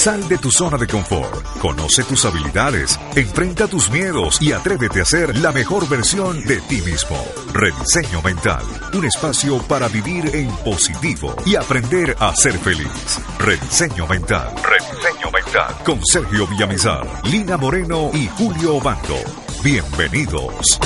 Sal de tu zona de confort, conoce tus habilidades, enfrenta tus miedos y atrévete a ser la mejor versión de ti mismo. Rediseño Mental, un espacio para vivir en positivo y aprender a ser feliz. Rediseño Mental, Rediseño Mental, con Sergio Villamizar, Lina Moreno y Julio Obando. Bienvenidos.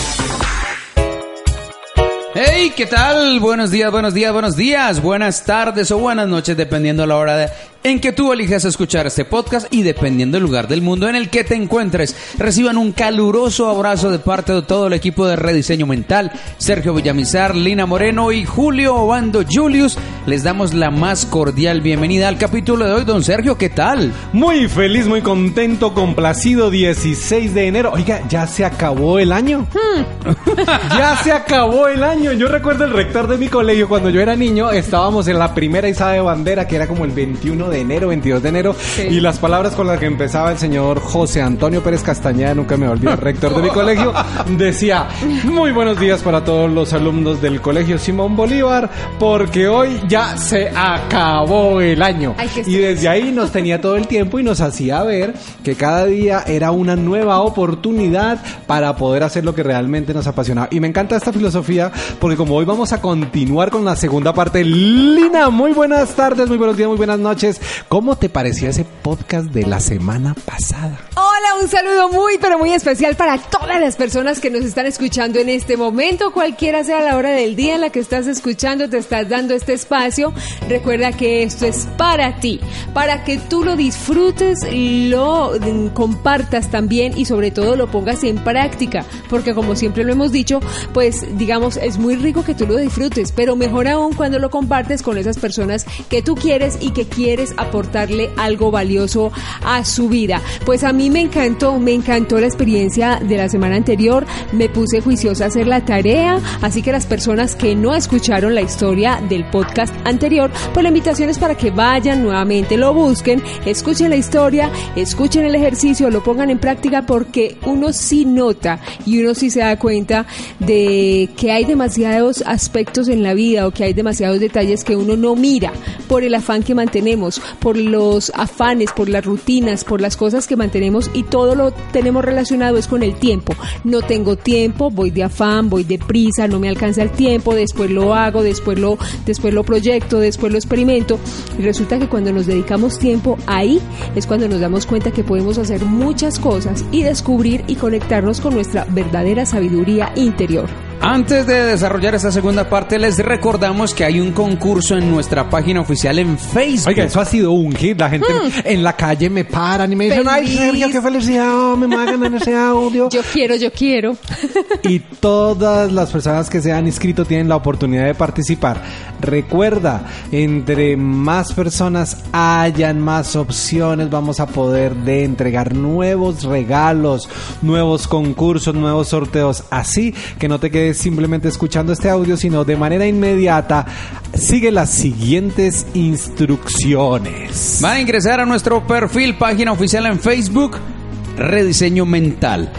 Hey, ¿qué tal? Buenos días, buenos días, buenos días, buenas tardes o buenas noches, dependiendo la hora de, en que tú elijas escuchar este podcast y dependiendo del lugar del mundo en el que te encuentres. Reciban un caluroso abrazo de parte de todo el equipo de Rediseño Mental, Sergio Villamizar, Lina Moreno y Julio Obando Julius. Les damos la más cordial bienvenida al capítulo de hoy, don Sergio, ¿qué tal? Muy feliz, muy contento, complacido, 16 de enero. Oiga, ya se acabó el año. ya se acabó el año. Yo recuerdo el rector de mi colegio cuando yo era niño, estábamos en la primera izada de bandera, que era como el 21 de enero, 22 de enero, y las palabras con las que empezaba el señor José Antonio Pérez Castañeda, nunca me olvido, rector de mi colegio, decía, muy buenos días para todos los alumnos del colegio Simón Bolívar, porque hoy ya se acabó el año. Ay, y desde ahí nos tenía todo el tiempo y nos hacía ver que cada día era una nueva oportunidad para poder hacer lo que realmente nos apasionaba. Y me encanta esta filosofía porque como hoy vamos a continuar con la segunda parte, Lina, muy buenas tardes, muy buenos días, muy buenas noches. ¿Cómo te pareció ese podcast de la semana pasada? Hola, un saludo muy, pero muy especial para todas las personas que nos están escuchando en este momento, cualquiera sea la hora del día en la que estás escuchando, te estás dando este espacio. Recuerda que esto es para ti, para que tú lo disfrutes, lo compartas también y sobre todo lo pongas en práctica, porque como siempre lo hemos dicho, pues digamos, es muy rico que tú lo disfrutes, pero mejor aún cuando lo compartes con esas personas que tú quieres y que quieres aportarle algo valioso a su vida. Pues a mí me encantó, me encantó la experiencia de la semana anterior, me puse juiciosa a hacer la tarea, así que las personas que no escucharon la historia del podcast anterior, pues la invitación es para que vayan nuevamente, lo busquen, escuchen la historia, escuchen el ejercicio, lo pongan en práctica porque uno sí nota y uno sí se da cuenta de que hay demasiados aspectos en la vida o que hay demasiados detalles que uno no mira por el afán que mantenemos, por los afanes, por las rutinas, por las cosas que mantenemos y todo lo tenemos relacionado es con el tiempo. No tengo tiempo, voy de afán, voy de prisa, no me alcanza el tiempo, después lo hago, después lo, después lo proyecto, después lo experimento. Y resulta que cuando nos dedicamos tiempo ahí es cuando nos damos cuenta que podemos hacer muchas cosas y descubrir y conectarnos con nuestra verdadera sabiduría interior. Antes de desarrollar esta segunda parte, les recordamos que hay un concurso en nuestra página oficial en Facebook. Oiga, eso ha sido un hit. La gente en la calle me paran y me dicen, ay. Sergio, qué felicidad, me mandan en ese audio. Yo quiero, yo quiero. y todas las personas que se han inscrito tienen la oportunidad de participar. Recuerda, entre más personas hayan, más opciones, vamos a poder de entregar nuevos regalos, nuevos concursos, nuevos sorteos. Así que no te quedes simplemente escuchando este audio, sino de manera inmediata sigue las siguientes instrucciones. Van a ingresar a nuestro perfil, página oficial en Facebook, Rediseño Mental.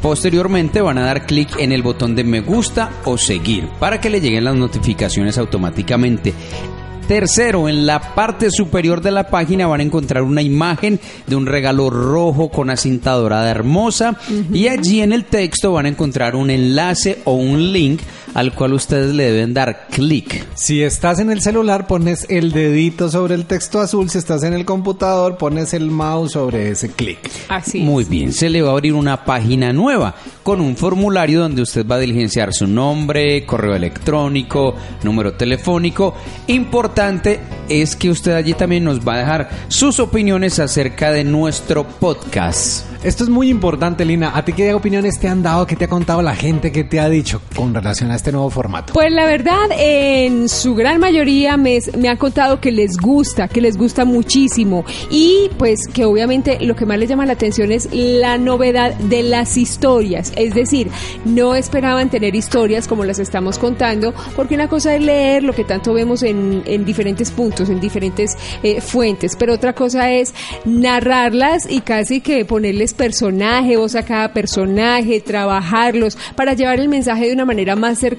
Posteriormente van a dar clic en el botón de me gusta o seguir para que le lleguen las notificaciones automáticamente. Tercero, en la parte superior de la página van a encontrar una imagen de un regalo rojo con una cinta dorada hermosa y allí en el texto van a encontrar un enlace o un link al cual ustedes le deben dar clic. Si estás en el celular, pones el dedito sobre el texto azul. Si estás en el computador, pones el mouse sobre ese clic. Así. Muy bien, se le va a abrir una página nueva con un formulario donde usted va a diligenciar su nombre, correo electrónico, número telefónico. Importante es que usted allí también nos va a dejar sus opiniones acerca de nuestro podcast. Esto es muy importante, Lina. ¿A ti qué opiniones te han dado? ¿Qué te ha contado la gente? ¿Qué te ha dicho con relación a este nuevo formato? Pues la verdad, en su gran mayoría me, han contado que les gusta, que les gusta muchísimo y pues que obviamente lo que más les llama la atención es la novedad de las historias. Es decir, no esperaban tener historias como las estamos contando, porque una cosa es leer lo que tanto vemos en, en diferentes puntos, en diferentes eh, fuentes, pero otra cosa es narrarlas y casi que ponerles personaje, voz a cada personaje, trabajarlos para llevar el mensaje de una manera más cercana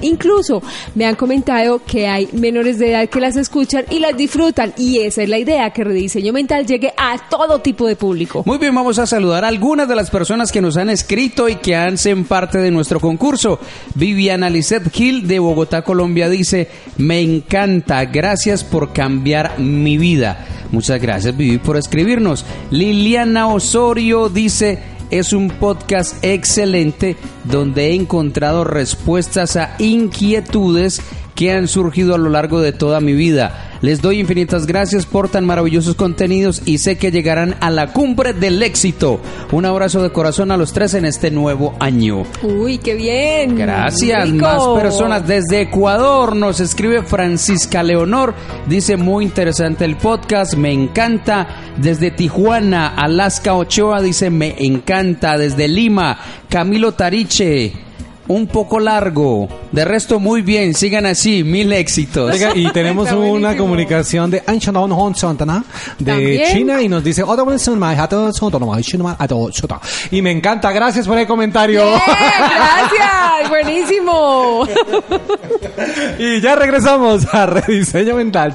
Incluso me han comentado que hay menores de edad que las escuchan y las disfrutan. Y esa es la idea, que Rediseño Mental llegue a todo tipo de público. Muy bien, vamos a saludar a algunas de las personas que nos han escrito y que hacen parte de nuestro concurso. Viviana Lisset Gil de Bogotá, Colombia dice, me encanta, gracias por cambiar mi vida. Muchas gracias, Vivi, por escribirnos. Liliana Osorio dice, es un podcast excelente donde he encontrado respuestas a inquietudes que han surgido a lo largo de toda mi vida. Les doy infinitas gracias por tan maravillosos contenidos y sé que llegarán a la cumbre del éxito. Un abrazo de corazón a los tres en este nuevo año. Uy, qué bien. Gracias. Rico. Más personas desde Ecuador nos escribe Francisca Leonor. Dice muy interesante el podcast, me encanta. Desde Tijuana, Alaska Ochoa dice me encanta. Desde Lima, Camilo Tariche. Un poco largo. De resto, muy bien. Sigan así. Mil éxitos. Oiga, y tenemos una buenísimo. comunicación de Anshandon Honsantana de ¿También? China y nos dice y me encanta, gracias por el comentario. Bien, gracias, buenísimo. y ya regresamos a Rediseño Mental.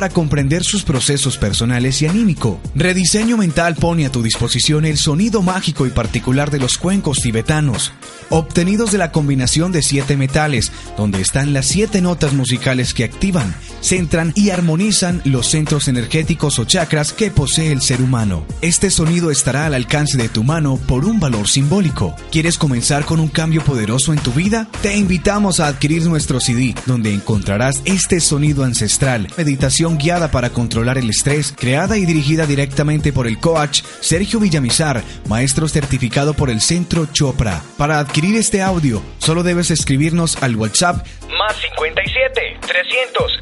comprender sus procesos personales y anímico. Rediseño Mental pone a tu disposición el sonido mágico y particular de los cuencos tibetanos, obtenidos de la combinación de siete metales, donde están las siete notas musicales que activan, centran y armonizan los centros energéticos o chakras que posee el ser humano. Este sonido estará al alcance de tu mano por un valor simbólico. ¿Quieres comenzar con un cambio poderoso en tu vida? Te invitamos a adquirir nuestro CD, donde encontrarás este sonido ancestral, meditación guiada para controlar el estrés, creada y dirigida directamente por el coach Sergio Villamizar, maestro certificado por el Centro Chopra. Para adquirir este audio, solo debes escribirnos al WhatsApp Más 57 300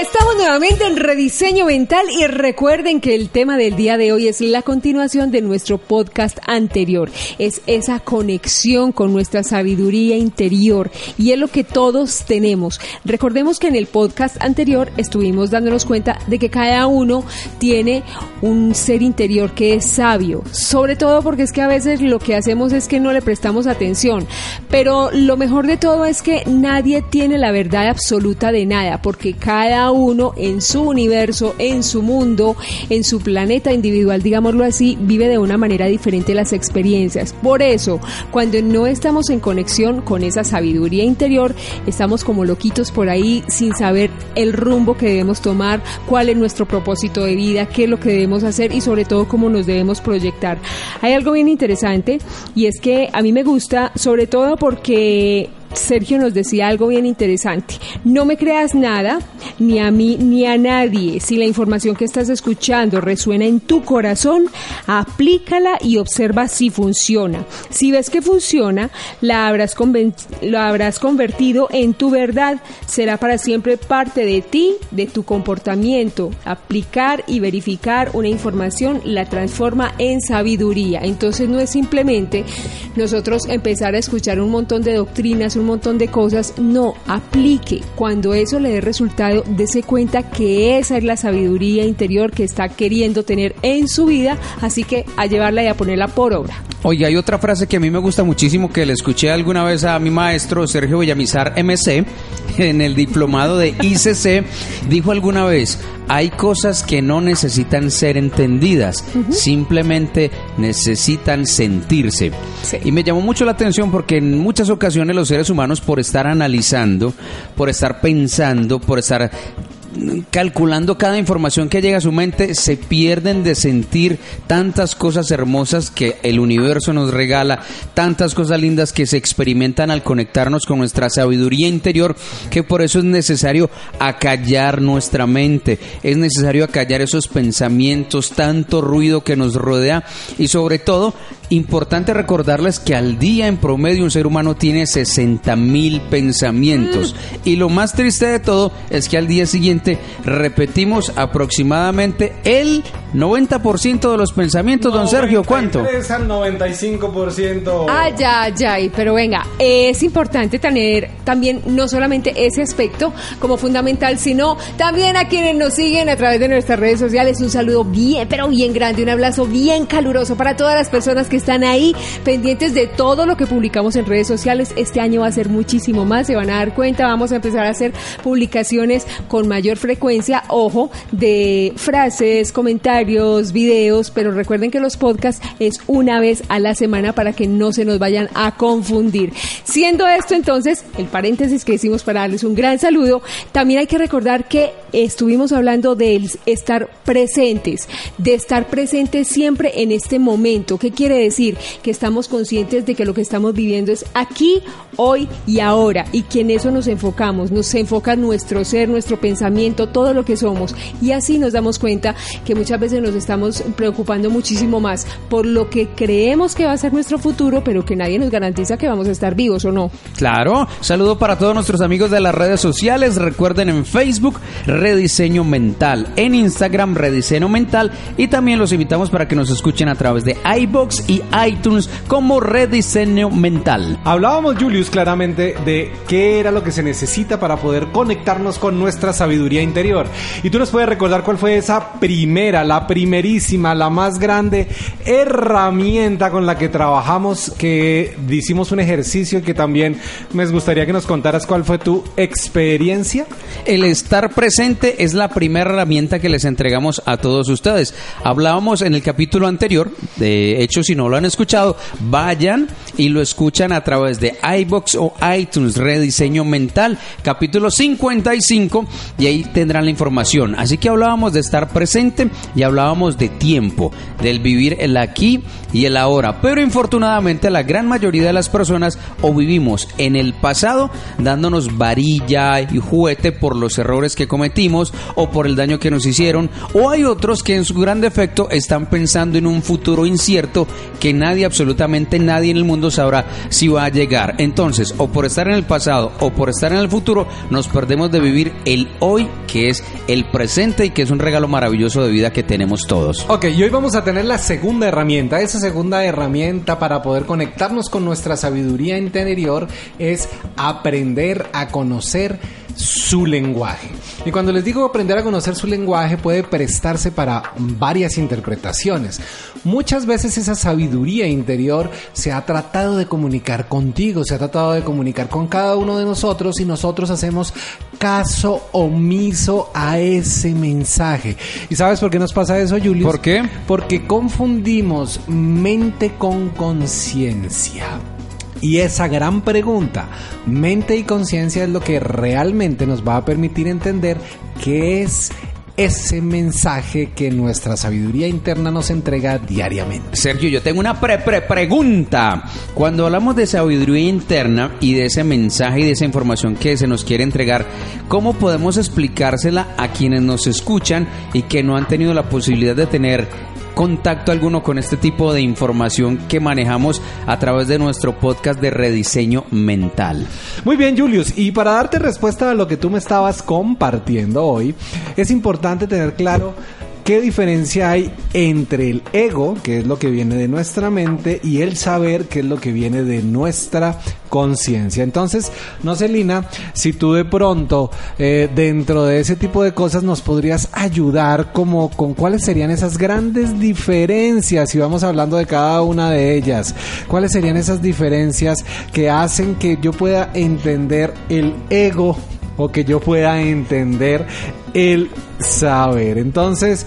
Estamos nuevamente en Rediseño Mental y recuerden que el tema del día de hoy es la continuación de nuestro podcast anterior. Es esa conexión con nuestra sabiduría interior y es lo que todos tenemos. Recordemos que en el podcast anterior estuvimos dándonos cuenta de que cada uno tiene un ser interior que es sabio. Sobre todo porque es que a veces lo que hacemos es que no le prestamos atención. Pero lo mejor de todo es que nadie tiene la verdad absoluta de nada porque cada uno en su universo, en su mundo, en su planeta individual, digámoslo así, vive de una manera diferente las experiencias. Por eso, cuando no estamos en conexión con esa sabiduría interior, estamos como loquitos por ahí sin saber el rumbo que debemos tomar, cuál es nuestro propósito de vida, qué es lo que debemos hacer y sobre todo cómo nos debemos proyectar. Hay algo bien interesante y es que a mí me gusta sobre todo porque Sergio nos decía algo bien interesante. No me creas nada, ni a mí ni a nadie. Si la información que estás escuchando resuena en tu corazón, aplícala y observa si funciona. Si ves que funciona, la habrás, habrás convertido en tu verdad. Será para siempre parte de ti, de tu comportamiento. Aplicar y verificar una información la transforma en sabiduría. Entonces no es simplemente nosotros empezar a escuchar un montón de doctrinas, un montón de cosas. No, aplique. Cuando eso le dé resultado, dése cuenta que esa es la sabiduría interior que está queriendo tener en su vida. Así que a llevarla y a ponerla por obra. Oiga, hay otra frase que a mí me gusta muchísimo que le escuché alguna vez a mi maestro Sergio Villamizar MC en el diplomado de ICC. Dijo alguna vez, hay cosas que no necesitan ser entendidas, simplemente necesitan sentirse. Sí. Y me llamó mucho la atención porque en muchas ocasiones los seres humanos por estar analizando, por estar pensando, por estar calculando cada información que llega a su mente, se pierden de sentir tantas cosas hermosas que el universo nos regala, tantas cosas lindas que se experimentan al conectarnos con nuestra sabiduría interior, que por eso es necesario acallar nuestra mente, es necesario acallar esos pensamientos, tanto ruido que nos rodea y sobre todo Importante recordarles que al día en promedio un ser humano tiene 60 mil pensamientos. Y lo más triste de todo es que al día siguiente repetimos aproximadamente el 90% de los pensamientos. Don Sergio, ¿cuánto? 93 al 95%. Ay, ay, ay, pero venga, es importante tener también no solamente ese aspecto como fundamental, sino también a quienes nos siguen a través de nuestras redes sociales. Un saludo bien, pero bien grande, un abrazo bien caluroso para todas las personas que están ahí pendientes de todo lo que publicamos en redes sociales. Este año va a ser muchísimo más, se van a dar cuenta, vamos a empezar a hacer publicaciones con mayor frecuencia, ojo, de frases, comentarios, videos, pero recuerden que los podcasts es una vez a la semana para que no se nos vayan a confundir. Siendo esto entonces el paréntesis que hicimos para darles un gran saludo, también hay que recordar que estuvimos hablando del estar presentes, de estar presentes siempre en este momento. ¿Qué quiere decir? Que estamos conscientes de que lo que estamos viviendo es aquí, hoy y ahora, y que en eso nos enfocamos, nos enfoca nuestro ser, nuestro pensamiento, todo lo que somos, y así nos damos cuenta que muchas veces nos estamos preocupando muchísimo más por lo que creemos que va a ser nuestro futuro, pero que nadie nos garantiza que vamos a estar vivos o no. Claro, saludo para todos nuestros amigos de las redes sociales. Recuerden en Facebook Rediseño Mental, en Instagram Rediseño Mental y también los invitamos para que nos escuchen a través de iBox y iTunes como Rediseño Mental. Hablábamos, Julius, claramente de qué era lo que se necesita para poder conectarnos con nuestra sabiduría interior. Y tú nos puedes recordar cuál fue esa primera, la primerísima, la más grande herramienta con la que trabajamos, que hicimos un ejercicio y que también me gustaría que nos contaras cuál fue tu experiencia. El estar presente es la primera herramienta que les entregamos a todos ustedes. Hablábamos en el capítulo anterior, de hecho si no lo han escuchado, vayan y lo escuchan a través de iBox o iTunes, Rediseño Mental, capítulo 55, y ahí tendrán la información. Así que hablábamos de estar presente y hablábamos de tiempo, del vivir el aquí y el ahora. Pero infortunadamente la gran mayoría de las personas o vivimos en el pasado dándonos varilla y juguete por los errores que cometimos o por el daño que nos hicieron, o hay otros que en su gran defecto están pensando en un futuro incierto que nadie, absolutamente nadie en el mundo sabrá si va a llegar. Entonces, o por estar en el pasado o por estar en el futuro, nos perdemos de vivir el hoy, que es el presente y que es un regalo maravilloso de vida que tenemos todos. Ok, y hoy vamos a tener la segunda herramienta. Esa segunda herramienta para poder conectarnos con nuestra sabiduría interior es aprender a conocer su lenguaje. Y cuando les digo aprender a conocer su lenguaje puede prestarse para varias interpretaciones. Muchas veces esa sabiduría interior se ha tratado de comunicar contigo, se ha tratado de comunicar con cada uno de nosotros y nosotros hacemos caso omiso a ese mensaje. ¿Y sabes por qué nos pasa eso, Julius? ¿Por qué? Porque confundimos mente con conciencia. Y esa gran pregunta, mente y conciencia, es lo que realmente nos va a permitir entender qué es ese mensaje que nuestra sabiduría interna nos entrega diariamente. Sergio, yo tengo una pre pre pregunta. Cuando hablamos de sabiduría interna y de ese mensaje y de esa información que se nos quiere entregar, ¿cómo podemos explicársela a quienes nos escuchan y que no han tenido la posibilidad de tener contacto alguno con este tipo de información que manejamos a través de nuestro podcast de rediseño mental? Muy bien, Julius. Y para darte respuesta a lo que tú me estabas compartiendo hoy, es importante tener claro ¿qué diferencia hay entre el ego, que es lo que viene de nuestra mente, y el saber, que es lo que viene de nuestra conciencia? Entonces, no sé, Lina, si tú de pronto eh, dentro de ese tipo de cosas nos podrías ayudar como con cuáles serían esas grandes diferencias, si vamos hablando de cada una de ellas, cuáles serían esas diferencias que hacen que yo pueda entender el ego o que yo pueda entender el saber. Entonces,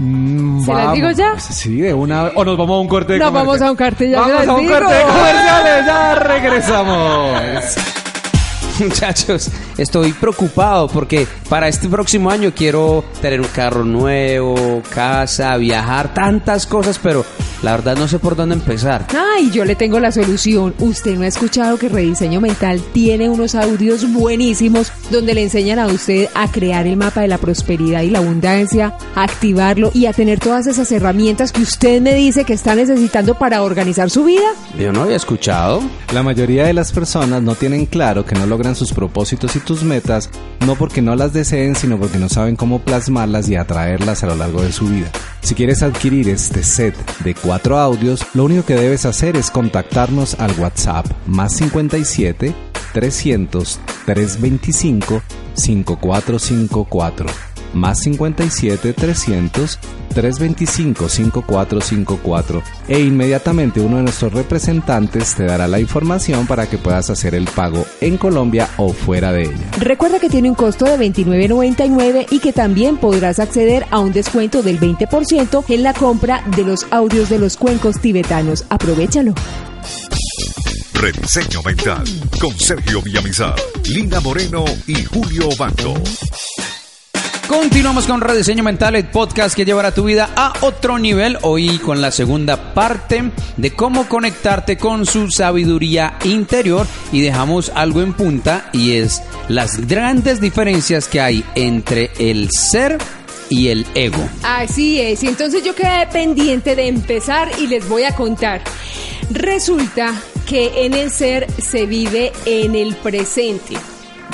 mm, ¿Se las digo ya? Sí, de una O nos vamos a un corte de No, comercial. vamos a un corte, ya Vamos a un digo. corte de comerciales, ya regresamos. Muchachos, estoy preocupado porque para este próximo año quiero tener un carro nuevo, casa, viajar, tantas cosas, pero la verdad no sé por dónde empezar. Ay, yo le tengo la solución. Usted no ha escuchado que Rediseño Mental tiene unos audios buenísimos donde le enseñan a usted a crear el mapa de la prosperidad y la abundancia, a activarlo y a tener todas esas herramientas que usted me dice que está necesitando para organizar su vida. Yo no había escuchado. La mayoría de las personas no tienen claro que no logran sus propósitos y tus metas, no porque no las deseen, sino porque no saben cómo plasmarlas y atraerlas a lo largo de su vida. Si quieres adquirir este set de cuatro audios, lo único que debes hacer es contactarnos al WhatsApp más 57 300 325 5454 más 57 300 325 5454 e inmediatamente uno de nuestros representantes te dará la información para que puedas hacer el pago en Colombia o fuera de ella. Recuerda que tiene un costo de $29.99 y que también podrás acceder a un descuento del 20% en la compra de los audios de los cuencos tibetanos. Aprovechalo. Rediseño Mental con Sergio Villamizar, Lina Moreno y Julio Banco. Continuamos con Rediseño Mental, el podcast que llevará tu vida a otro nivel. Hoy con la segunda parte de cómo conectarte con su sabiduría interior. Y dejamos algo en punta y es las grandes diferencias que hay entre el ser y el ego. Así es, y entonces yo quedé pendiente de empezar y les voy a contar. Resulta que en el ser se vive en el presente.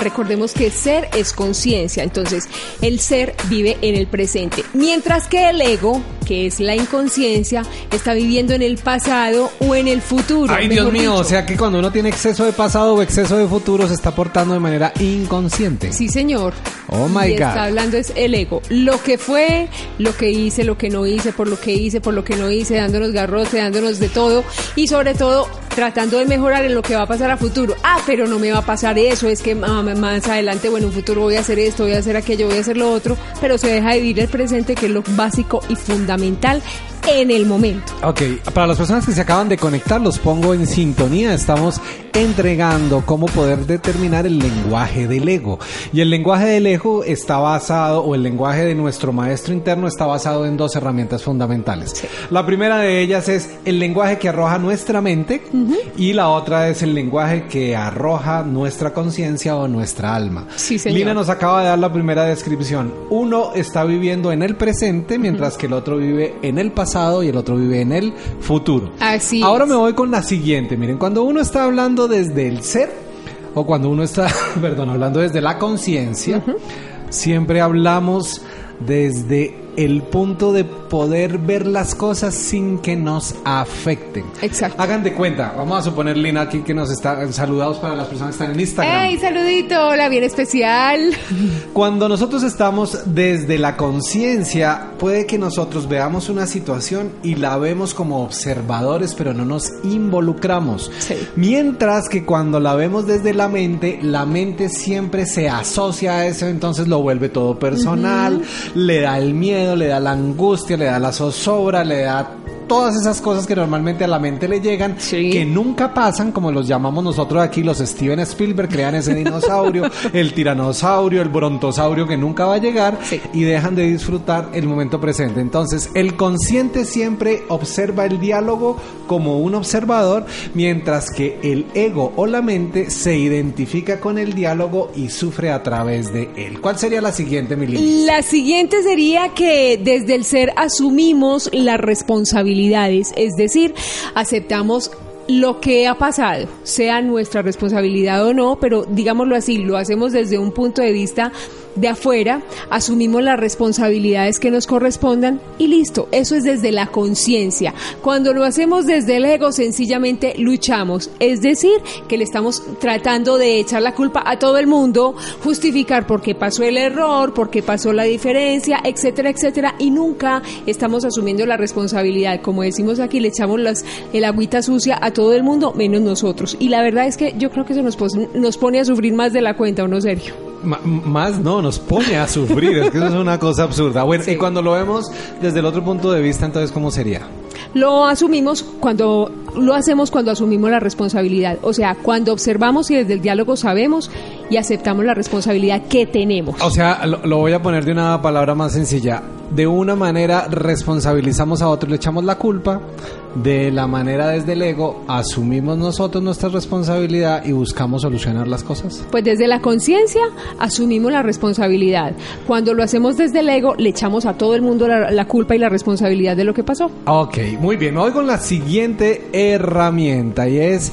Recordemos que ser es conciencia, entonces el ser vive en el presente, mientras que el ego, que es la inconsciencia, está viviendo en el pasado o en el futuro. Ay, Dios mío, dicho. o sea que cuando uno tiene exceso de pasado o exceso de futuro se está portando de manera inconsciente. Sí, señor. Oh, my y God. Está hablando es el ego. Lo que fue, lo que hice, lo que no hice, por lo que hice, por lo que no hice, dándonos garrote, dándonos de todo y sobre todo tratando de mejorar en lo que va a pasar a futuro. Ah, pero no me va a pasar eso, es que ah, más adelante, bueno, en futuro voy a hacer esto, voy a hacer aquello, voy a hacer lo otro, pero se deja de vivir el presente que es lo básico y fundamental en el momento. Ok, para las personas que se acaban de conectar, los pongo en sintonía. Estamos entregando cómo poder determinar el lenguaje del ego. Y el lenguaje del ego está basado, o el lenguaje de nuestro maestro interno está basado en dos herramientas fundamentales. La primera de ellas es el lenguaje que arroja nuestra mente y la otra es el lenguaje que arroja nuestra conciencia o nuestra alma. Sí, señor. Lina nos acaba de dar la primera descripción. Uno está viviendo en el presente, mientras que el otro vive en el pasado y el otro vive en el futuro. Así Ahora es. me voy con la siguiente. Miren, cuando uno está hablando desde el ser, o cuando uno está, perdón, hablando desde la conciencia, siempre hablamos desde el punto de poder ver las cosas sin que nos afecten. Exacto. Hagan de cuenta, vamos a suponer, Lina, aquí que nos está saludados para las personas que están en Instagram. ¡Ey, saludito! Hola, bien especial. Cuando nosotros estamos desde la conciencia, puede que nosotros veamos una situación y la vemos como observadores, pero no nos involucramos. Sí. Mientras que cuando la vemos desde la mente, la mente siempre se asocia a eso, entonces lo vuelve todo personal, le da el miedo, le da la angustia, le da la zozobra, le da todas esas cosas que normalmente a la mente le llegan, Sí. que nunca pasan, como los llamamos nosotros aquí, los Steven Spielberg, crean ese dinosaurio, el tiranosaurio, el brontosaurio que nunca va a llegar Sí. y dejan de disfrutar el momento presente. Entonces, el consciente siempre observa el diálogo como un observador, mientras que el ego o la mente se identifica con el diálogo y sufre a través de él. ¿Cuál sería la siguiente, Milly? La siguiente sería que desde el ser asumimos las es decir, aceptamos lo que ha pasado, sea nuestra responsabilidad o no, pero digámoslo así, lo hacemos desde un punto de vista de afuera, asumimos las responsabilidades que nos correspondan y listo. Eso es desde la conciencia. Cuando lo hacemos desde el ego, sencillamente luchamos. Es decir, que le estamos tratando de echar la culpa a todo el mundo, justificar por qué pasó el error, por qué pasó la diferencia, etcétera, etcétera, y nunca estamos asumiendo la responsabilidad. Como decimos aquí, le echamos las, el agüita sucia a todo el mundo, menos nosotros. Y la verdad es que yo creo que eso nos, pos- nos pone a sufrir más de la cuenta, ¿o no, Sergio? Más no, nos pone a sufrir, es que eso es una cosa absurda. Bueno, Sí. y cuando lo vemos desde el otro punto de vista, entonces, ¿cómo sería? Lo asumimos cuando lo hacemos cuando asumimos la responsabilidad, o sea, cuando observamos y desde el diálogo sabemos y aceptamos la responsabilidad que tenemos. O sea, lo, lo voy a poner de una palabra más sencilla. De una manera responsabilizamos a otros, le echamos la culpa. De la manera desde el ego, asumimos nosotros nuestra responsabilidad y buscamos solucionar las cosas. Pues desde la conciencia asumimos la responsabilidad. Cuando lo hacemos desde el ego, le echamos a todo el mundo la, la culpa y la responsabilidad de lo que pasó. Ok, muy bien. Voy con la siguiente herramienta y es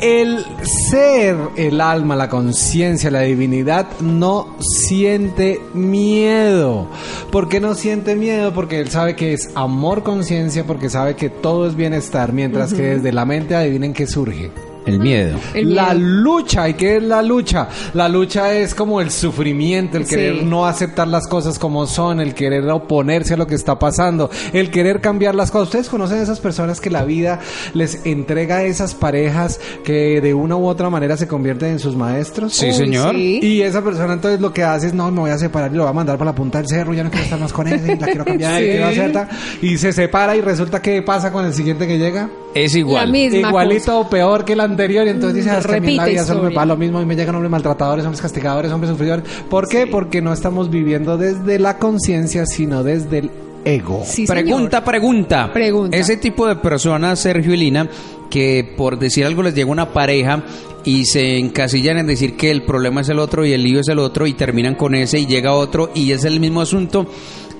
el ser, el alma, la conciencia, la divinidad no siente miedo. ¿Por qué no siente miedo? Porque él sabe que es amor, conciencia, porque sabe que todo es bienestar, mientras que desde la mente adivinen qué surge. El miedo. El la lucha, ¿y qué es la lucha? La lucha es como el sufrimiento, el Sí. querer no aceptar las cosas como son, el querer oponerse a lo que está pasando, el querer cambiar las cosas. ¿Ustedes conocen a esas personas que la vida les entrega a esas parejas que de una u otra manera se convierten en sus maestros? Sí, Uy, señor. sí. Y esa persona entonces lo que hace es, no, me voy a separar y lo voy a mandar para la punta del cerro, ya no quiero estar más con él, y la quiero cambiar, y Sí. quiero hacer tal. Y se separa y resulta que pasa con el siguiente que llega. Es La igual. misma Igualito cosa. o peor que el anterior y entonces dices, "Ah, es que a mí en la Repite vida solo me historia. pasa lo mismo y me llegan hombres maltratadores, hombres castigadores, hombres sufridores. ¿Por qué? Porque no estamos viviendo desde la conciencia, sino desde el ego. Sí, pregunta, pregunta. Pregunta. Ese tipo de personas, Sergio y Lina, que por decir algo les llega una pareja y se encasillan en decir que el problema es el otro y el lío es el otro y terminan con ese y llega otro y es el mismo asunto,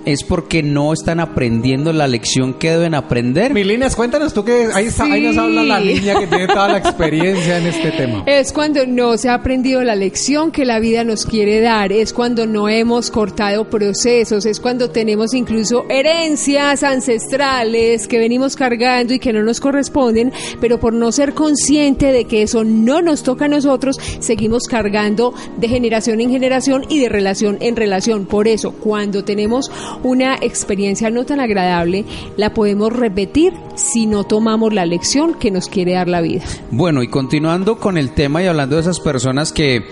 es porque no están aprendiendo la lección que deben aprender. Milines, cuéntanos tú que ahí, está, ahí nos Sí. habla la niña que tiene toda la experiencia en este tema. Es cuando no se ha aprendido la lección que la vida nos quiere dar, es cuando no hemos cortado procesos, es cuando tenemos incluso herencias ancestrales que venimos cargando y que no nos corresponden, pero por no ser consciente de que eso no nos toca a nosotros, seguimos cargando de generación en generación y de relación en relación. Por eso, cuando tenemos una experiencia no tan agradable, la podemos repetir si no tomamos la lección que nos quiere dar la vida. Bueno, y continuando con el tema y hablando de esas personas que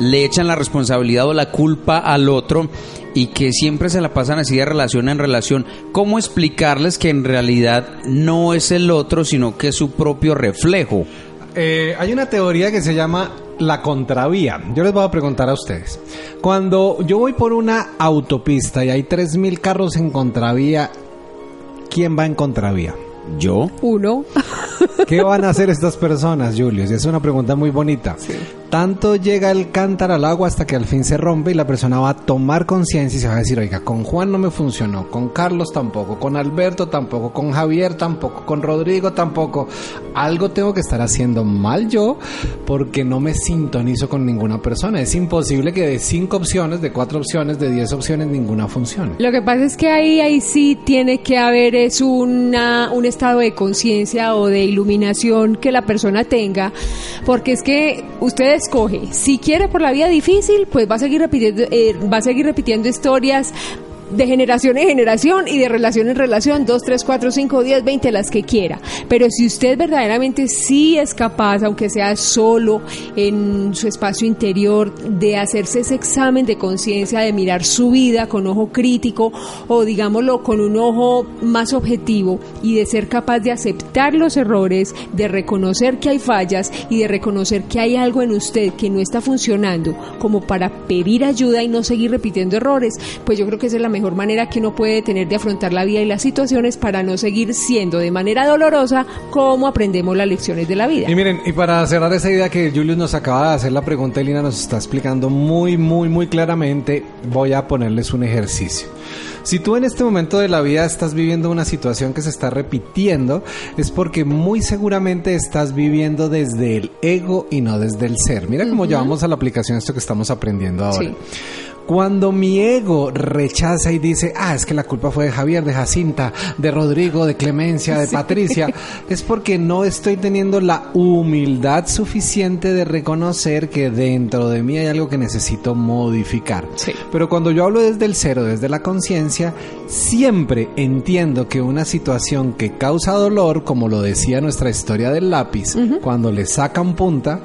le echan la responsabilidad o la culpa al otro y que siempre se la pasan así de relación en relación, ¿cómo explicarles que en realidad no es el otro, sino que es su propio reflejo? Eh, hay una teoría que se llama la contravía. Yo les voy a preguntar a ustedes. Cuando yo voy por una autopista y hay 3.000 carros en contravía, ¿quién va en contravía? ¿Yo? Uno. ¿Qué van a hacer estas personas, Julius? Es una pregunta muy bonita. Tanto llega el cántaro al agua hasta que al fin se rompe y la persona va a tomar conciencia y se va a decir, oiga, con Juan no me funcionó, con Carlos tampoco, con Alberto tampoco, con Javier tampoco, con Rodrigo tampoco. Algo tengo que estar haciendo mal yo porque no me sintonizo con ninguna persona. Es imposible que de cinco opciones, de cuatro opciones, de diez opciones, ninguna funcione. Lo que pasa es que ahí, ahí sí tiene que haber es una, un estado de conciencia o de iluminación que la persona tenga, porque es que usted escoge, si quiere por la vida difícil, pues va a seguir repitiendo, eh, va a seguir repitiendo historias de generación en generación y de relación en relación, 2, 3, 4, 5, 10, 20, las que quiera. Pero si usted verdaderamente sí es capaz, aunque sea solo en su espacio interior, de hacerse ese examen de conciencia, de mirar su vida con ojo crítico o digámoslo con un ojo más objetivo y de ser capaz de aceptar los errores, de reconocer que hay fallas y de reconocer que hay algo en usted que no está funcionando como para pedir ayuda y no seguir repitiendo errores, pues yo creo que esa es la mejor manera que uno puede tener de afrontar la vida y las situaciones para no seguir siendo de manera dolorosa como aprendemos las lecciones de la vida. Y miren, y para cerrar esa idea que Julius nos acaba de hacer la pregunta, y Lina nos está explicando muy, muy, muy claramente, voy a ponerles un ejercicio. Si tú en este momento de la vida estás viviendo una situación que se está repitiendo, es porque muy seguramente estás viviendo desde el ego y no desde el ser. Mira cómo llevamos a la aplicación esto que estamos aprendiendo ahora. Sí. Cuando mi ego rechaza y dice, ah, es que la culpa fue de Javier, de Jacinta, de Rodrigo, de Clemencia, de Patricia, es porque no estoy teniendo la humildad suficiente de reconocer que dentro de mí hay algo que necesito modificar. Sí. Pero cuando yo hablo desde el cero, desde la conciencia, siempre entiendo que una situación que causa dolor, como lo decía nuestra historia del lápiz, cuando le sacan punta,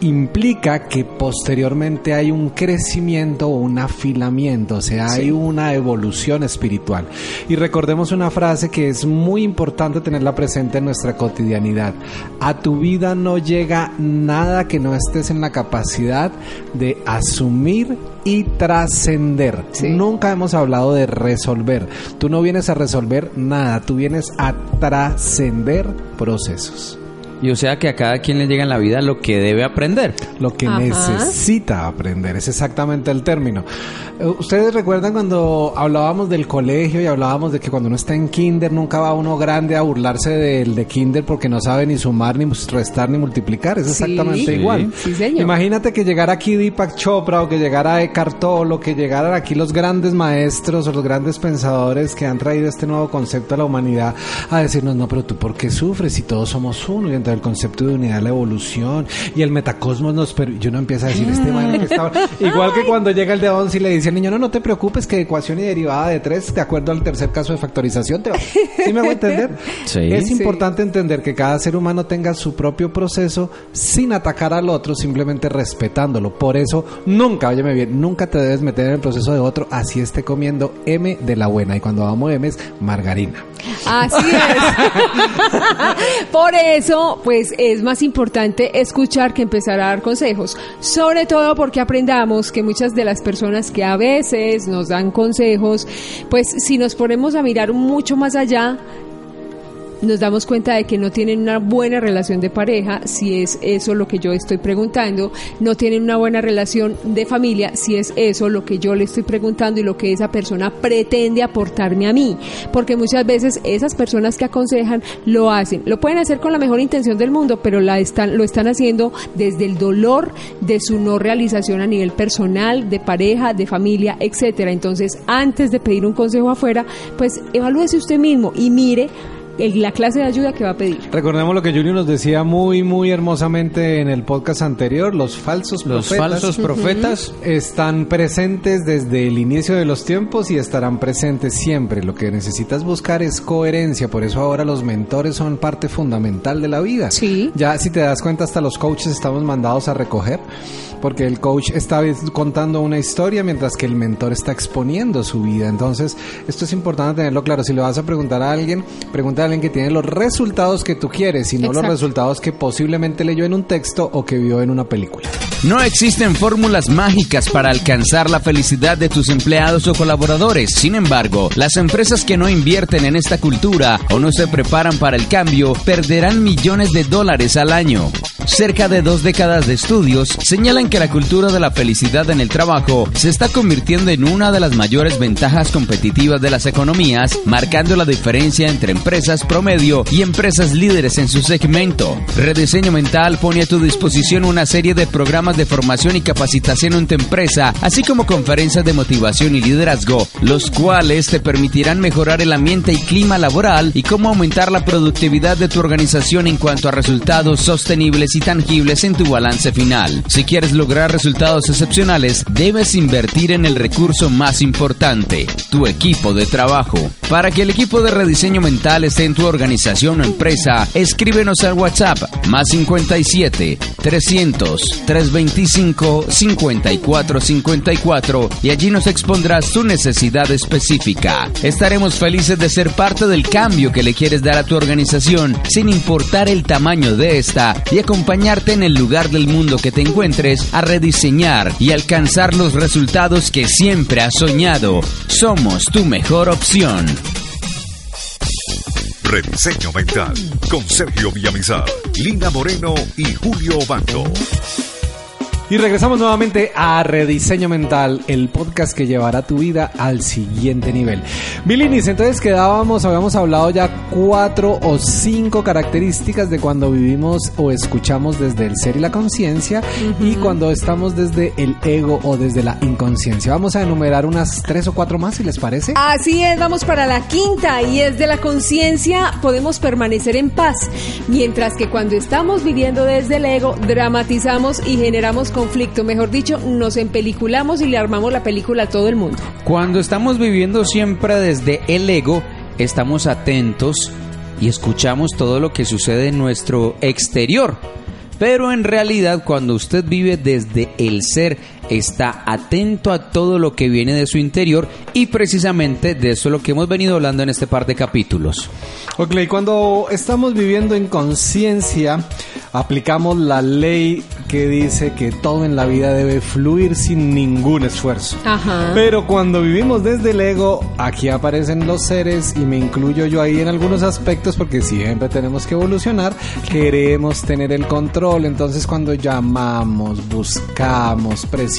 implica que posteriormente hay un crecimiento o un afilamiento, o sea, hay una evolución espiritual. Y recordemos una frase que es muy importante tenerla presente en nuestra cotidianidad. A tu vida no llega nada que no estés en la capacidad de asumir y trascender. Sí. Nunca hemos hablado de resolver. Tú no vienes a resolver nada, tú vienes a trascender procesos. Y o sea que a cada quien le llega en la vida lo que debe aprender. lo que Ajá. necesita aprender, es exactamente el término. Eh, Ustedes recuerdan cuando hablábamos del colegio y hablábamos de que cuando uno está en kinder nunca va uno grande a burlarse del de kinder porque no sabe ni sumar, ni restar, ni multiplicar, es exactamente Sí. igual. Sí, señor. Imagínate que llegara aquí Deepak Chopra o que llegara Eckhart Tolle o que llegaran aquí los grandes maestros o los grandes pensadores que han traído este nuevo concepto a la humanidad a decirnos, no, pero tú por qué sufres si todos somos uno y del concepto de unidad la evolución y el metacosmos nos... per- y uno empieza a decir, este man que está... Igual que cuando llega el de 11 y le dice al niño, no, no te preocupes que ecuación y derivada de 3, de acuerdo al tercer caso de factorización, te va... ¿Sí me hago entender? Sí. Es Sí. importante entender que cada ser humano tenga su propio proceso sin atacar al otro, simplemente respetándolo. Por eso, nunca, óyeme bien, nunca te debes meter en el proceso de otro, así esté comiendo M de la buena. Y cuando vamos M es margarina. Así es. Por eso, pues es más importante escuchar que empezar a dar consejos. Sobre todo porque aprendamos que muchas de las personas que a veces nos dan consejos, pues si nos ponemos a mirar mucho más allá, nos damos cuenta de que no tienen una buena relación de pareja, si es eso lo que yo estoy preguntando, no tienen una buena relación de familia, si es eso lo que yo le estoy preguntando y lo que esa persona pretende aportarme a mí, porque muchas veces esas personas que aconsejan lo hacen, lo pueden hacer con la mejor intención del mundo, pero la están lo están haciendo desde el dolor de su no realización a nivel personal, de pareja, de familia, etcétera. Entonces, antes de pedir un consejo afuera, pues evalúese usted mismo y mire el- la clase de ayuda que va a pedir. Recordemos lo que Julio nos decía muy, muy hermosamente en el podcast anterior, los falsos Los profetas falsos profetas. están presentes desde el inicio de los tiempos y estarán presentes siempre. Lo que necesitas buscar es coherencia, por eso ahora los mentores son parte fundamental de la vida. Sí. Ya si te das cuenta, hasta los coaches estamos mandados a recoger, porque el coach está contando una historia mientras que el mentor está exponiendo su vida. Entonces, esto es importante tenerlo claro. Si le vas a preguntar a alguien, pregunta alguien que tiene los resultados que tú quieres y no los Exacto. resultados que posiblemente leyó en un texto o que vio en una película. No existen fórmulas mágicas para alcanzar la felicidad de tus empleados o colaboradores. Sin embargo, las empresas que no invierten en esta cultura o no se preparan para el cambio perderán millones de dólares al año. Cerca de dos décadas de estudios señalan que la cultura de la felicidad en el trabajo se está convirtiendo en una de las mayores ventajas competitivas de las economías, marcando la diferencia entre empresas promedio y empresas líderes en su segmento. Rediseño Mental pone a tu disposición una serie de programas de formación y capacitación en tu empresa, así como conferencias de motivación y liderazgo, los cuales te permitirán mejorar el ambiente y clima laboral y cómo aumentar la productividad de tu organización en cuanto a resultados sostenibles tangibles en tu balance final. Si quieres lograr resultados excepcionales, debes invertir en el recurso más importante, tu equipo de trabajo. Para que el equipo de rediseño mental esté en tu organización o empresa, escríbenos al WhatsApp más 57 300 325 54 54 y allí nos expondrás tu necesidad específica. Estaremos felices de ser parte del cambio que le quieres dar a tu organización sin importar el tamaño de esta y acompañarte en el lugar del mundo que te encuentres a rediseñar y alcanzar los resultados que siempre has soñado. Somos tu mejor opción. Rediseño Mental con Sergio Villamizar, Lina Moreno y Julio Obando. Y regresamos nuevamente a Rediseño Mental, el podcast que llevará tu vida al siguiente nivel. Bilinis, entonces quedábamos, habíamos hablado ya cuatro o cinco características de cuando vivimos o escuchamos desde el ser y la conciencia y cuando estamos desde el ego o desde la inconsciencia. Vamos a enumerar unas tres o cuatro más, si les parece. Así es, vamos para la quinta y es de la conciencia podemos permanecer en paz, mientras que cuando estamos viviendo desde el ego dramatizamos y generamos conflicto, mejor dicho, nos empeliculamos y le armamos la película a todo el mundo. Cuando estamos viviendo siempre desde el ego, estamos atentos y escuchamos todo lo que sucede en nuestro exterior. Pero en realidad cuando usted vive desde el ser, está atento a todo lo que viene de su interior y precisamente de eso es lo que hemos venido hablando en este par de capítulos. Ok, cuando estamos viviendo en conciencia, aplicamos la ley que dice que todo en la vida debe fluir sin ningún esfuerzo. Ajá. Pero cuando vivimos desde el ego, aquí aparecen los seres y me incluyo yo ahí en algunos aspectos porque siempre tenemos que evolucionar, queremos tener el control, entonces cuando llamamos, buscamos, presionamos,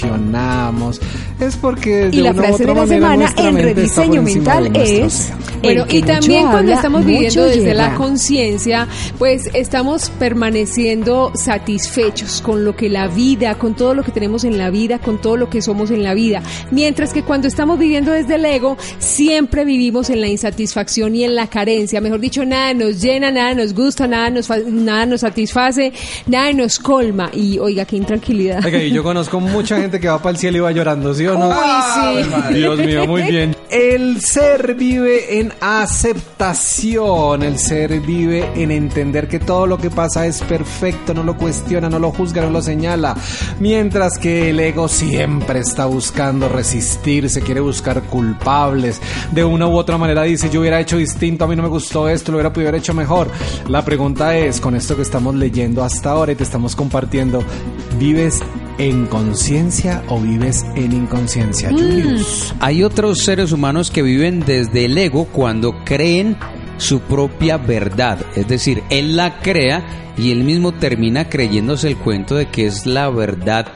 es porque de Y la frase de la semana en rediseño mental es bueno, y también cuando habla, estamos viviendo desde la conciencia, pues estamos permaneciendo satisfechos con lo que la vida, con todo lo que tenemos en la vida, con todo lo que somos en la vida. Mientras que cuando estamos viviendo desde el ego, siempre vivimos en la insatisfacción y en la carencia. Mejor dicho, nada nos llena, nada nos gusta, nada nos, nada nos satisface, nada nos colma. Y oiga, qué intranquilidad. Oiga, y yo conozco mucha gente que va para el cielo y va llorando, ¿sí o no? Uy, sí. Dios mío, muy bien. El ser vive en aceptación, el ser vive en entender que todo lo que pasa es perfecto, no lo cuestiona, no lo juzga, no lo señala. Mientras que el ego siempre está buscando resistirse, quiere buscar culpables. De una u otra manera dice, yo hubiera hecho distinto, a mí no me gustó esto, lo hubiera podido haber hecho mejor. La pregunta es, con esto que estamos leyendo hasta ahora y te estamos compartiendo, ¿vives en conciencia o vives en inconsciencia? Julius? Hay otros seres humanos que viven desde el ego cuando creen su propia verdad. Es decir, él la crea y él mismo termina creyéndose el cuento de que es la verdad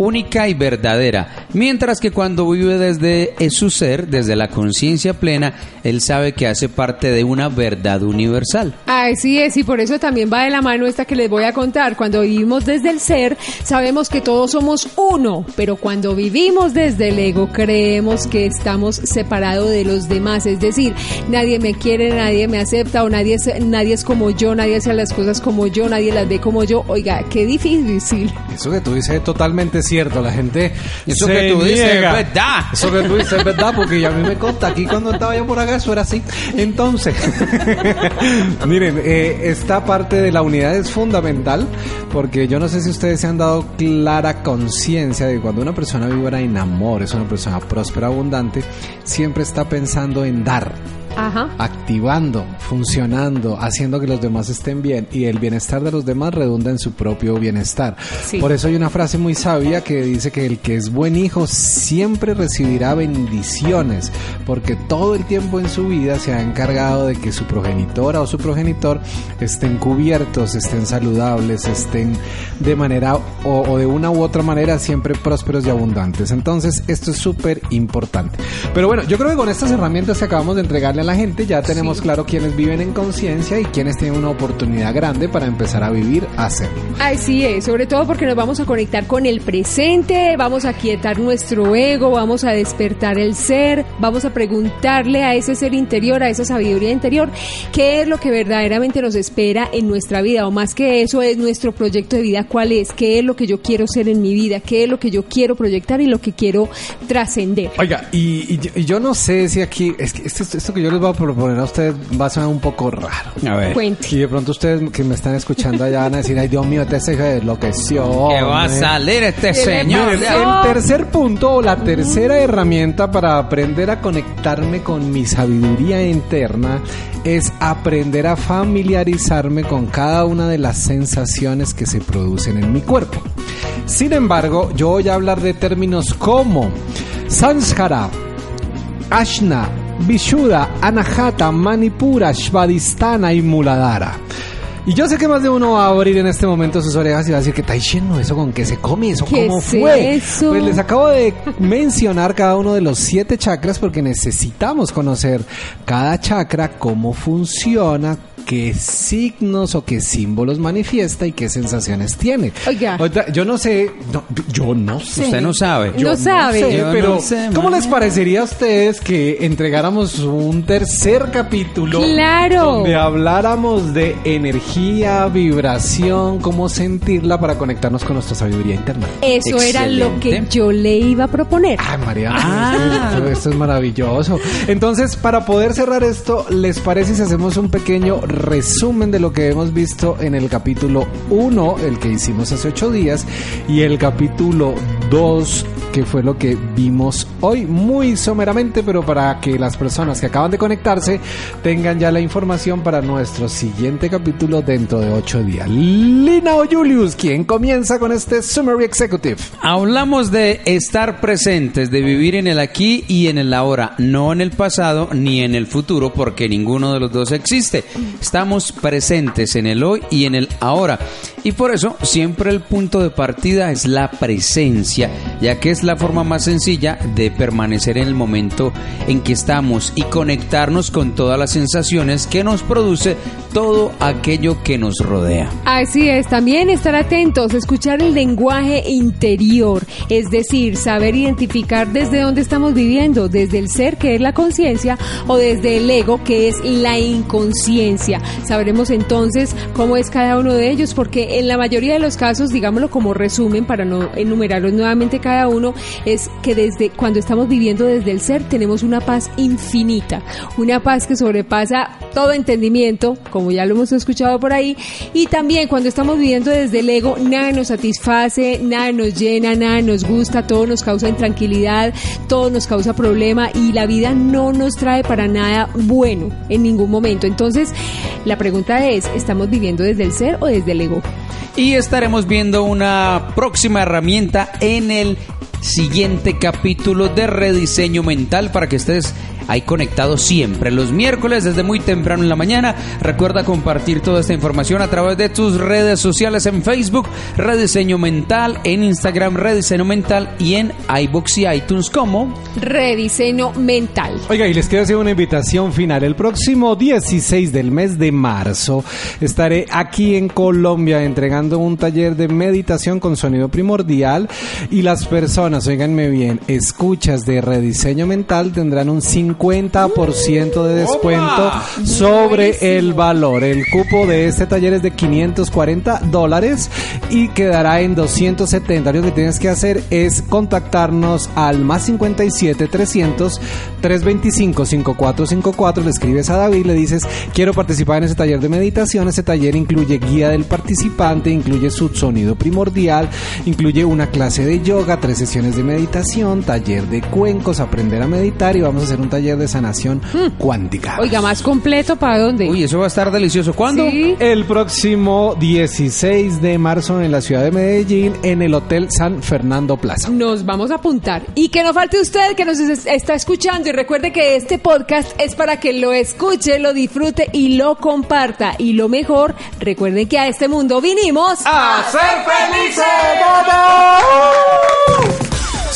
única y verdadera. Mientras que cuando vive desde su ser, desde la conciencia plena, él sabe que hace parte de una verdad universal. Así es, y por eso también va de la mano esta que les voy a contar. Cuando vivimos desde el ser, sabemos que todos somos uno, pero cuando vivimos desde el ego, creemos que estamos separados de los demás. Es decir, nadie me quiere, nadie me acepta, o nadie es, nadie es como yo, nadie hace las cosas como yo, nadie las ve como yo. Oiga, qué difícil. Eso que tú dices es totalmente cierto. La gente. Eso se que tú dices es niega. verdad. Eso que tú dices es verdad, porque ya a mí me consta. Aquí cuando estaba yo por acá, eso era así. Entonces, miren, eh, esta parte de la unidad es fundamental, porque yo no sé si ustedes se han dado clara conciencia de que cuando una persona vibra en amor, es una persona próspera, abundante, siempre está pensando en dar Ajá. Activando, funcionando, haciendo que los demás estén bien y el bienestar de los demás redunda en su propio bienestar. Sí. Por eso hay una frase muy sabia que dice que el que es buen hijo siempre recibirá bendiciones, porque todo el tiempo en su vida se ha encargado de que su progenitora o su progenitor estén cubiertos, estén saludables, estén de manera o, o de una u otra manera siempre prósperos y abundantes. Entonces esto es súper importante. Pero bueno, yo creo que con estas herramientas que acabamos de entregarle a la gente ya tenemos claro quiénes viven en conciencia y quiénes tienen una oportunidad grande para empezar a vivir, a hacerlo. Así es, sobre todo porque nos vamos a conectar con el presente, vamos a quietar nuestro ego, vamos a despertar el ser, vamos a preguntarle a ese ser interior, a esa sabiduría interior, qué es lo que verdaderamente nos espera en nuestra vida, o más que eso es nuestro proyecto de vida, cuál es, qué es lo que yo quiero ser en mi vida, qué es lo que yo quiero proyectar y lo que quiero trascender. Oiga, y, y yo- y yo no sé si aquí, es que esto, esto que yo les voy a proponer a ustedes va a sonar un poco raro. A ver. Cuente. Y de pronto ustedes que me están escuchando allá van a decir, ay Dios mío, este se enloqueció. ¿Qué va a hombre". salir este ¿Qué le señor? Pasó? el tercer punto o la tercera herramienta para aprender a conectarme con mi sabiduría interna es aprender a familiarizarme con cada una de las sensaciones que se producen en mi cuerpo. Sin embargo, yo voy a hablar de términos como Sanskara, Ashna, Vishuddha, Anahata, Manipura, Svadhisthana y Muladhara. Y yo sé que más de uno va a abrir en este momento sus orejas y va a decir que está diciendo eso con qué se come, eso ¿Qué cómo es fue. eso? Pues les acabo de mencionar cada uno de los siete chakras porque necesitamos conocer cada chakra, cómo funciona, qué signos o qué símbolos manifiesta y qué sensaciones tiene. Oiga. Yo no sé, no, yo no sé. Usted no sabe. No sabe. sé, Yo no pero sé, ¿cómo les parecería a ustedes que entregáramos un tercer capítulo? Claro. Donde habláramos de energía, vibración, cómo sentirla para conectarnos con nuestra sabiduría interna. Eso era lo que yo le iba a proponer. Ay, María, Ah. esto, esto es maravilloso. Entonces, para poder cerrar esto, ¿les parece si hacemos un pequeño resumen de lo que hemos visto en el capítulo 1, el que hicimos hace ocho días, y el capítulo 2, que fue lo que vimos hoy, muy someramente, pero para que las personas que acaban de conectarse tengan ya la información para nuestro siguiente capítulo dentro de ocho días. Lina o Julius, ¿quién comienza con este Summary Executive? Hablamos de estar presentes, de vivir en el aquí y en el ahora, no en el pasado ni en el futuro, porque ninguno de los dos existe. Estamos presentes en el hoy y en el ahora. Y por eso siempre el punto de partida es la presencia, ya que es la forma más sencilla de permanecer en el momento en que estamos y conectarnos con todas las sensaciones que nos produce todo aquello que nos rodea. Así es, también estar atentos, escuchar el lenguaje interior, es decir, saber identificar desde dónde estamos viviendo, desde el ser que es la conciencia o desde el ego que es la inconsciencia. Sabremos entonces cómo es cada uno de ellos porque en la mayoría de los casos, digámoslo como resumen para no enumerarlos nuevamente cada uno, es que desde cuando estamos viviendo desde el ser tenemos una paz infinita, una paz que sobrepasa todo entendimiento, como ya lo hemos escuchado por ahí, y también cuando estamos viviendo desde el ego, nada nos satisface, nada nos llena, nada nos gusta, todo nos causa intranquilidad, todo nos causa problema y la vida no nos trae para nada bueno en ningún momento. Entonces, la pregunta es, ¿estamos viviendo desde el ser o desde el ego? Y estaremos viendo una próxima herramienta en el siguiente capítulo de rediseño mental para que estés ahí conectado siempre. Los miércoles desde muy temprano en la mañana. Recuerda compartir toda esta información a través de tus redes sociales en Facebook, Rediseño Mental, en Instagram, Rediseño Mental y en iBox y iTunes como Rediseño mental. Oiga, y les quiero hacer una invitación final. El próximo 16 del mes de marzo estaré aquí en Colombia entregando un taller de meditación con sonido primordial y las personas, oiganme bien, escuchas de rediseño mental tendrán un 50% de descuento sobre el valor. El cupo de este taller es de 540 dólares y quedará en 270. Lo que tienes que hacer es contactarnos al más 57 300 325 5454. Le escribes a David, le dices quiero participar en ese taller de meditación. Ese taller incluye guía del participante, incluye su sonido primordial, incluye una clase de yoga, tres sesiones de meditación, taller de cuencos, aprender a meditar y vamos a hacer un taller de sanación cuántica. Oiga, más completo para dónde? Uy, eso va a estar delicioso. ¿Cuándo? Sí. El próximo 16 de marzo en la ciudad de Medellín, en el Hotel San Fernando Plaza. Nos vamos a apuntar. Y que no falte usted que nos es- está escuchando y recuerde que este podcast es para que lo escuche, lo disfrute y lo comparta. Y lo mejor, recuerden que a este mundo vinimos ¡A ser felices!